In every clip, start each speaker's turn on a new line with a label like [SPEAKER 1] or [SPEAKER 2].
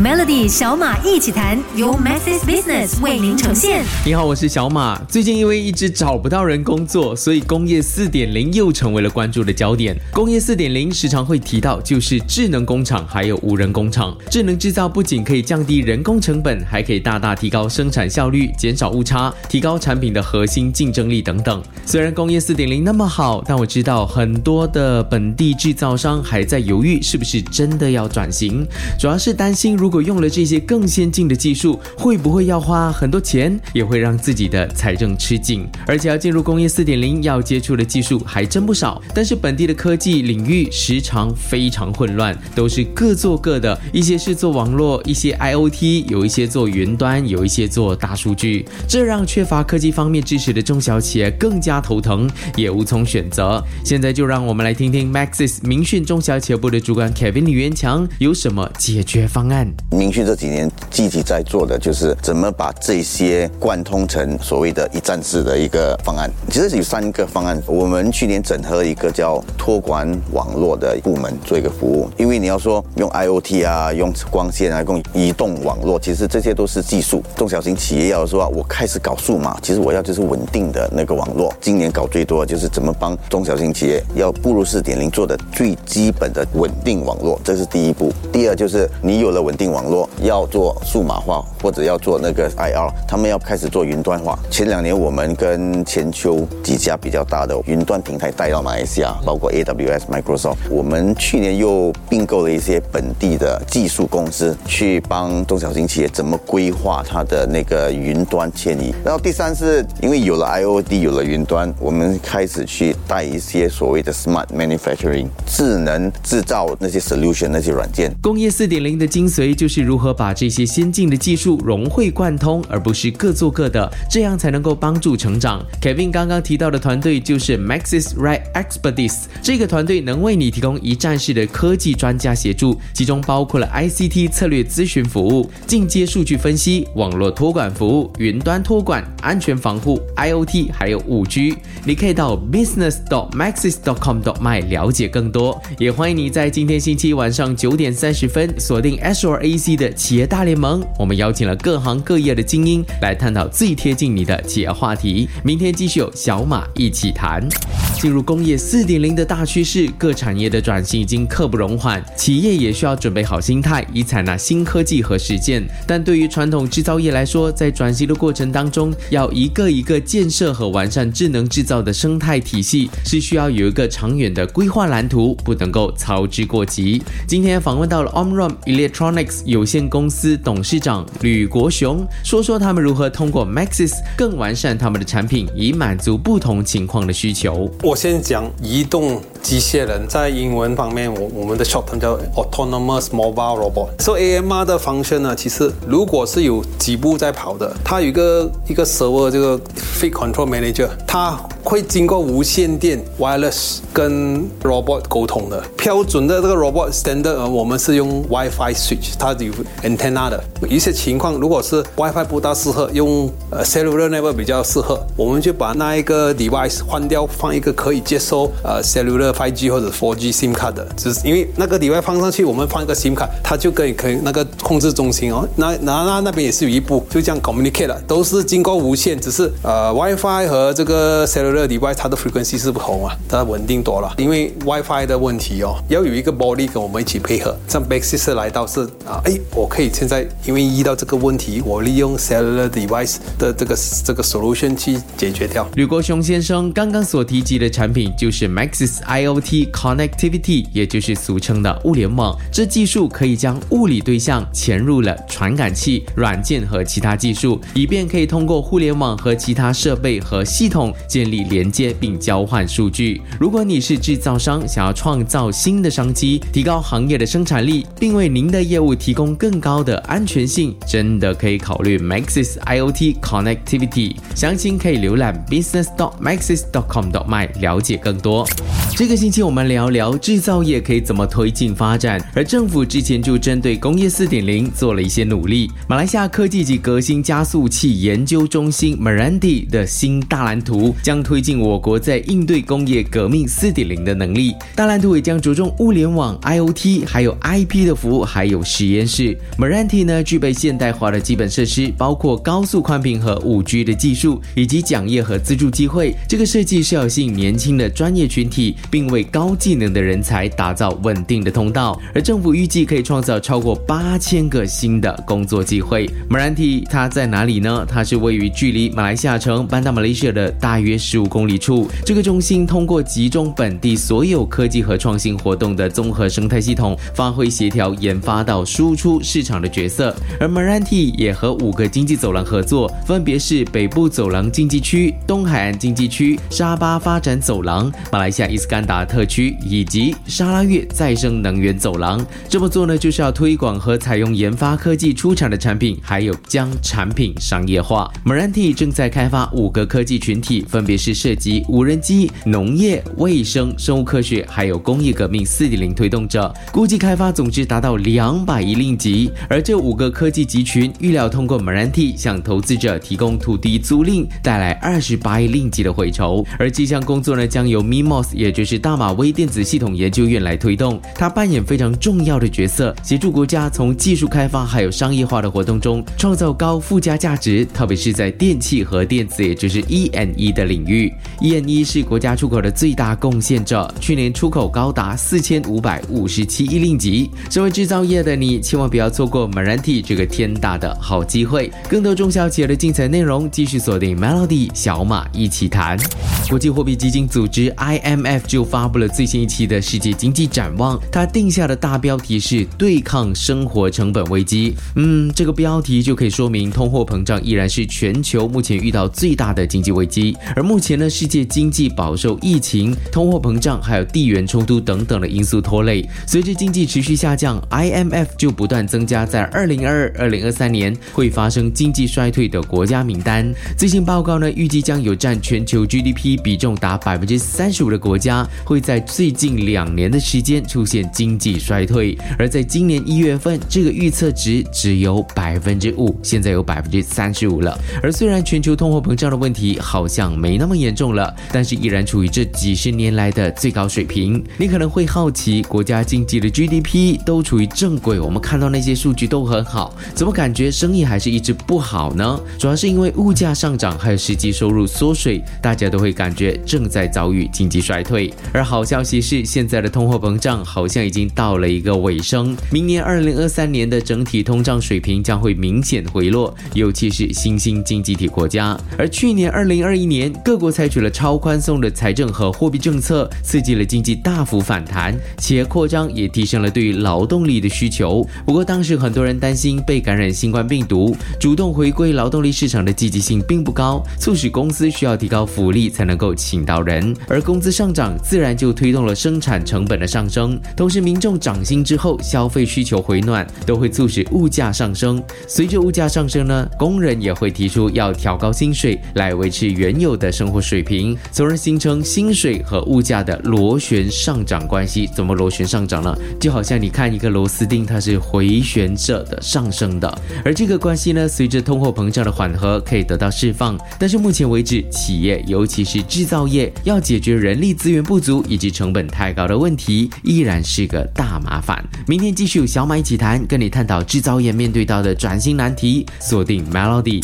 [SPEAKER 1] Melody 小马一起谈，由 Masses Business 为您呈现。
[SPEAKER 2] 你好，我是小马。最近因为一直找不到人工作，所以工业四点零又成为了关注的焦点。工业四点零时常会提到，就是智能工厂还有无人工厂。智能制造不仅可以降低人工成本，还可以大大提高生产效率，减少误差，提高产品的核心竞争力等等。虽然工业四点零那么好，但我知道很多的本地制造商还在犹豫是不是真的要转型，主要是担心如。如果用了这些更先进的技术，会不会要花很多钱，也会让自己的财政吃紧？而且要进入工业四点零，要接触的技术还真不少。但是本地的科技领域时常非常混乱，都是各做各的，一些是做网络，一些 IOT，有一些做云端，有一些做大数据，这让缺乏科技方面知识的中小企业更加头疼，也无从选择。现在就让我们来听听 Maxis 明讯中小企业部的主管 Kevin 李元强有什么解决方案。
[SPEAKER 3] 明讯这几年积极在做的，就是怎么把这些贯通成所谓的一站式的一个方案。其实有三个方案，我们去年整合一个叫托管网络的部门做一个服务。因为你要说用 IOT 啊，用光纤啊，用移动网络，其实这些都是技术。中小型企业要说我开始搞数码，其实我要就是稳定的那个网络。今年搞最多就是怎么帮中小型企业要步入四点零做的最基本的稳定网络，这是第一步。第二就是你有了稳定。网络要做数码化，或者要做那个 IR，他们要开始做云端化。前两年我们跟全球几家比较大的云端平台带到马来西亚，包括 AWS、Microsoft。我们去年又并购了一些本地的技术公司，去帮中小型企业怎么规划它的那个云端迁移。然后第三是因为有了 IOD，有了云端，我们开始去带一些所谓的 Smart Manufacturing 智能制造那些 solution 那些软件。
[SPEAKER 2] 工业四点零的精髓。就是如何把这些先进的技术融会贯通，而不是各做各的，这样才能够帮助成长。Kevin 刚刚提到的团队就是 Maxis Right Expertise，这个团队能为你提供一站式的科技专家协助，其中包括了 ICT 策略咨询服务、进阶数据分析、网络托管服务、云端托管、安全防护、IOT，还有五 G。你可以到 business dot maxis dot com dot my 了解更多，也欢迎你在今天星期晚上九点三十分锁定 Azure。AC 的企业大联盟，我们邀请了各行各业的精英来探讨最贴近你的企业话题。明天继续有小马一起谈。进入工业四点零的大趋势，各产业的转型已经刻不容缓，企业也需要准备好心态，以采纳新科技和实践。但对于传统制造业来说，在转型的过程当中，要一个一个建设和完善智能制造的生态体系，是需要有一个长远的规划蓝图，不能够操之过急。今天访问到了 Omron Electronic 有限公司董事长吕国雄说说他们如何通过 Maxis 更完善他们的产品，以满足不同情况的需求。
[SPEAKER 4] 我先讲移动机械人，在英文方面，我我们的 short term 叫 Autonomous Mobile Robot。所以 AMR 的 function 呢，其实如果是有几步在跑的，它有一个一个 server 这个 Fit Control Manager，它会经过无线电 wireless 跟 robot 沟通的。标准的这个 robot standard，我们是用 WiFi switch，它有 antenna 的。一些情况，如果是 WiFi 不大适合，用呃 cellular network 比较适合，我们就把那一个 device 换掉，放一个可以接收呃 cellular 5G 或者 4G SIM 卡的。只是因为那个 dv 放上去，我们放一个 SIM 卡，它就可以可以那个控制中心哦，那那那那边也是有一步，就这样 communicate 了，都是经过无线，只是呃 WiFi 和这个 cellular device 它的 frequency 是不同啊，它稳定多了。因为 WiFi 的问题哦，要有一个 body 跟我们一起配合。像 Baxis 来到是啊，哎，我可以现在因为遇到这个问题，我利用 cellular device 的这个这个 solution 去解决掉。
[SPEAKER 2] 吕国雄先生刚刚所提及的产品就是 Maxis I IoT Connectivity，也就是俗称的物联网。这技术可以将物理对象潜入了传感器、软件和其他技术，以便可以通过互联网和其他设备和系统建立。连接并交换数据。如果你是制造商，想要创造新的商机，提高行业的生产力，并为您的业务提供更高的安全性，真的可以考虑 Maxis IoT Connectivity。详情可以浏览 business.maxis.com.my 了解更多。这个。这个星期我们聊聊制造业可以怎么推进发展，而政府之前就针对工业四点零做了一些努力。马来西亚科技及革新加速器研究中心 Merandi 的新大蓝图将推进我国在应对工业革命四点零的能力。大蓝图也将着重物联网、IOT，还有 IP 的服务，还有实验室。Merandi 呢具备现代化的基本设施，包括高速宽频和五 G 的技术，以及讲业和资助机会。这个设计是要吸引年轻的专业群体。并为高技能的人才打造稳定的通道，而政府预计可以创造超过八千个新的工作机会。Meranti 它在哪里呢？它是位于距离马来西亚城班达马来西亚的大约十五公里处。这个中心通过集中本地所有科技和创新活动的综合生态系统，发挥协调研发到输出市场的角色。而 Meranti 也和五个经济走廊合作，分别是北部走廊经济区、东海岸经济区、沙巴发展走廊、马来西亚伊斯干。达特区以及沙拉越再生能源走廊，这么做呢，就是要推广和采用研发科技出产的产品，还有将产品商业化。Meranti 正在开发五个科技群体，分别是涉及无人机、农业、卫生、生物科学，还有工业革命四点零推动者，估计开发总值达到两百亿令吉。而这五个科技集群预料通过 Meranti 向投资者提供土地租赁，带来二十八亿令吉的回酬。而这项工作呢，将由 Mimos，也就是大马微电子系统研究院来推动，它扮演非常重要的角色，协助国家从技术开发还有商业化的活动中创造高附加价值，特别是在电器和电子，也就是 E N E 的领域。E N E 是国家出口的最大贡献者，去年出口高达四千五百五十七亿令吉。身为制造业的你，千万不要错过 Meranti 这个天大的好机会。更多中小企业的精彩内容，继续锁定 Melody 小马一起谈。国际货币基金组织 I M F 就发布了最新一期的世界经济展望，它定下的大标题是“对抗生活成本危机”。嗯，这个标题就可以说明通货膨胀依然是全球目前遇到最大的经济危机。而目前呢，世界经济饱受疫情、通货膨胀还有地缘冲突等等的因素拖累。随着经济持续下降，IMF 就不断增加在2022、2023年会发生经济衰退的国家名单。最新报告呢，预计将有占全球 GDP 比重达百分之三十五的国家。会在最近两年的时间出现经济衰退，而在今年一月份，这个预测值只有百分之五，现在有百分之三十五了。而虽然全球通货膨胀的问题好像没那么严重了，但是依然处于这几十年来的最高水平。你可能会好奇，国家经济的 GDP 都处于正轨，我们看到那些数据都很好，怎么感觉生意还是一直不好呢？主要是因为物价上涨，还有实际收入缩水，大家都会感觉正在遭遇经济衰退。而好消息是，现在的通货膨胀好像已经到了一个尾声。明年二零二三年的整体通胀水平将会明显回落，尤其是新兴经济体国家。而去年二零二一年，各国采取了超宽松的财政和货币政策，刺激了经济大幅反弹，企业扩张也提升了对于劳动力的需求。不过当时很多人担心被感染新冠病毒，主动回归劳动力市场的积极性并不高，促使公司需要提高福利才能够请到人，而工资上涨自。然就推动了生产成本的上升，同时民众涨薪之后，消费需求回暖，都会促使物价上升。随着物价上升呢，工人也会提出要调高薪水来维持原有的生活水平，从而形成薪水和物价的螺旋上涨关系。怎么螺旋上涨呢？就好像你看一个螺丝钉，它是回旋着的上升的，而这个关系呢，随着通货膨胀的缓和可以得到释放。但是目前为止，企业尤其是制造业要解决人力资源不足。以及成本太高的问题依然是个大麻烦。明天继续小马一起谈，跟你探讨制造业面对到的转型难题。锁定 Melody，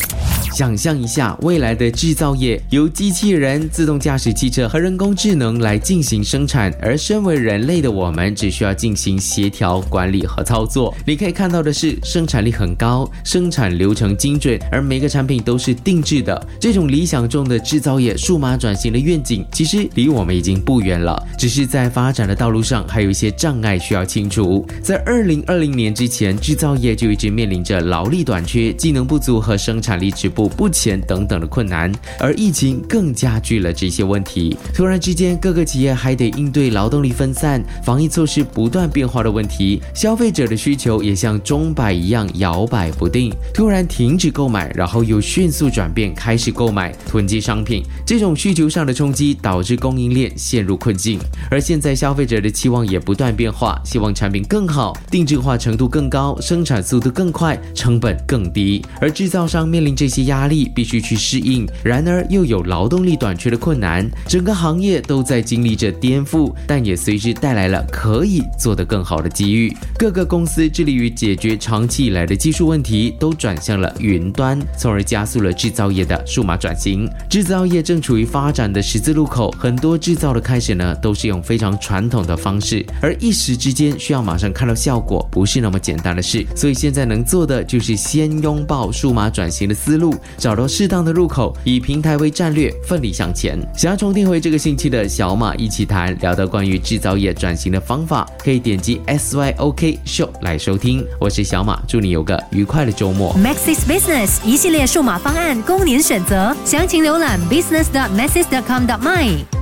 [SPEAKER 2] 想象一下未来的制造业由机器人、自动驾驶汽车和人工智能来进行生产，而身为人类的我们只需要进行协调管理和操作。你可以看到的是，生产力很高，生产流程精准，而每个产品都是定制的。这种理想中的制造业数码转型的愿景，其实离我们已经不远。了，只是在发展的道路上还有一些障碍需要清除。在二零二零年之前，制造业就一直面临着劳力短缺、技能不足和生产力止步不前等等的困难，而疫情更加剧了这些问题。突然之间，各个企业还得应对劳动力分散、防疫措施不断变化的问题，消费者的需求也像钟摆一样摇摆不定，突然停止购买，然后又迅速转变开始购买囤积商品。这种需求上的冲击导致供应链陷入。困境。而现在消费者的期望也不断变化，希望产品更好、定制化程度更高、生产速度更快、成本更低。而制造商面临这些压力，必须去适应。然而又有劳动力短缺的困难，整个行业都在经历着颠覆，但也随之带来了可以做得更好的机遇。各个公司致力于解决长期以来的技术问题，都转向了云端，从而加速了制造业的数码转型。制造业正处于发展的十字路口，很多制造的开始呢，都是用非常传统的方式，而一时之间需要马上看到效果，不是那么简单的事。所以现在能做的就是先拥抱数码转型的思路，找到适当的入口，以平台为战略，奋力向前。想要重听回这个星期的小马一起谈，聊到关于制造业转型的方法，可以点击 S Y O K Show 来收听。我是小马，祝你有个愉快的周末。
[SPEAKER 1] Maxis Business 一系列数码方案供您选择，详情浏览 business.maxis.com.my。